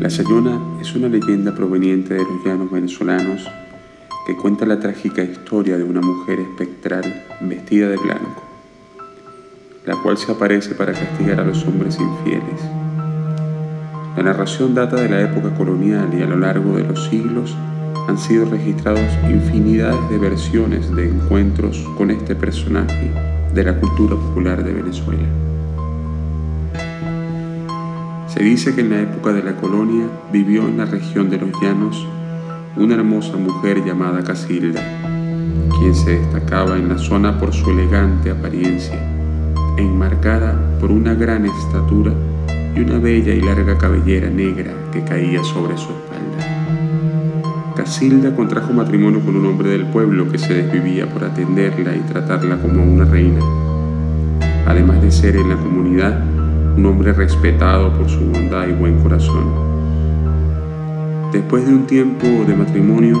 La Sayona es una leyenda proveniente de los llanos venezolanos que cuenta la trágica historia de una mujer espectral vestida de blanco, la cual se aparece para castigar a los hombres infieles. La narración data de la época colonial y a lo largo de los siglos han sido registrados infinidades de versiones de encuentros con este personaje de la cultura popular de Venezuela. Se dice que en la época de la colonia vivió en la región de los llanos una hermosa mujer llamada Casilda, quien se destacaba en la zona por su elegante apariencia, enmarcada por una gran estatura y una bella y larga cabellera negra que caía sobre su espalda. Casilda contrajo matrimonio con un hombre del pueblo que se desvivía por atenderla y tratarla como una reina. Además de ser en la comunidad un hombre respetado por su bondad y buen corazón. Después de un tiempo de matrimonio,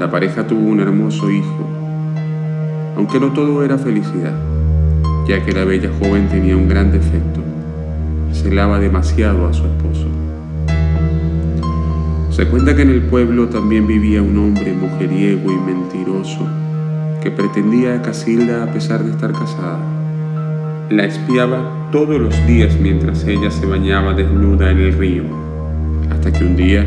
la pareja tuvo un hermoso hijo, aunque no todo era felicidad, ya que la bella joven tenía un gran defecto, celaba demasiado a su esposo. Se cuenta que en el pueblo también vivía un hombre mujeriego y mentiroso que pretendía a Casilda a pesar de estar casada. La espiaba todos los días mientras ella se bañaba desnuda en el río, hasta que un día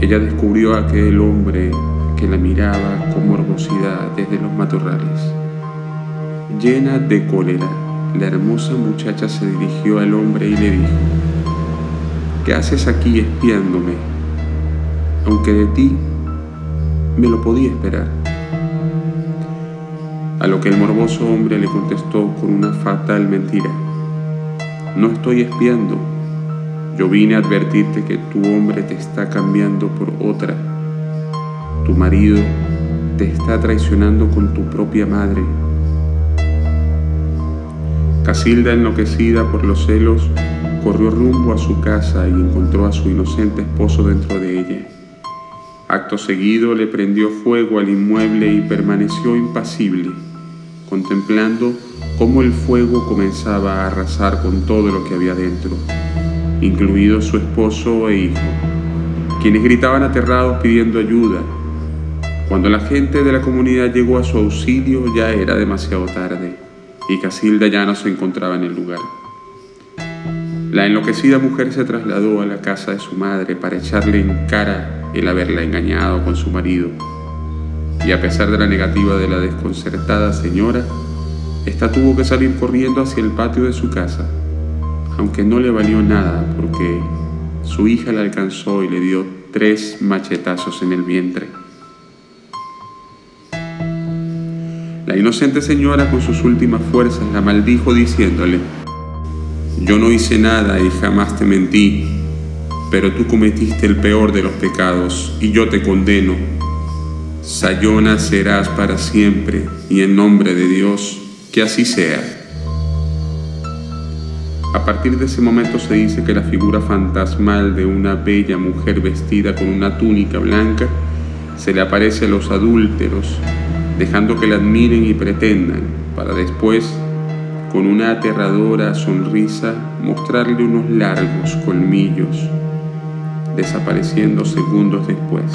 ella descubrió a aquel hombre que la miraba con morbosidad desde los matorrales. Llena de cólera, la hermosa muchacha se dirigió al hombre y le dijo, ¿qué haces aquí espiándome? Aunque de ti me lo podía esperar. A lo que el morboso hombre le contestó con una fatal mentira. No estoy espiando. Yo vine a advertirte que tu hombre te está cambiando por otra. Tu marido te está traicionando con tu propia madre. Casilda, enloquecida por los celos, corrió rumbo a su casa y encontró a su inocente esposo dentro de ella. Acto seguido le prendió fuego al inmueble y permaneció impasible contemplando cómo el fuego comenzaba a arrasar con todo lo que había dentro, incluido su esposo e hijo, quienes gritaban aterrados pidiendo ayuda. Cuando la gente de la comunidad llegó a su auxilio ya era demasiado tarde y Casilda ya no se encontraba en el lugar. La enloquecida mujer se trasladó a la casa de su madre para echarle en cara el haberla engañado con su marido y a pesar de la negativa de la desconcertada señora, ésta tuvo que salir corriendo hacia el patio de su casa, aunque no le valió nada porque su hija la alcanzó y le dio tres machetazos en el vientre. La inocente señora con sus últimas fuerzas la maldijo diciéndole, yo no hice nada y jamás te mentí, pero tú cometiste el peor de los pecados y yo te condeno Sayona serás para siempre y en nombre de Dios, que así sea. A partir de ese momento se dice que la figura fantasmal de una bella mujer vestida con una túnica blanca se le aparece a los adúlteros, dejando que la admiren y pretendan, para después, con una aterradora sonrisa, mostrarle unos largos colmillos, desapareciendo segundos después.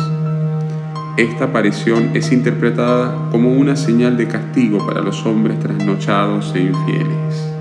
Esta aparición es interpretada como una señal de castigo para los hombres trasnochados e infieles.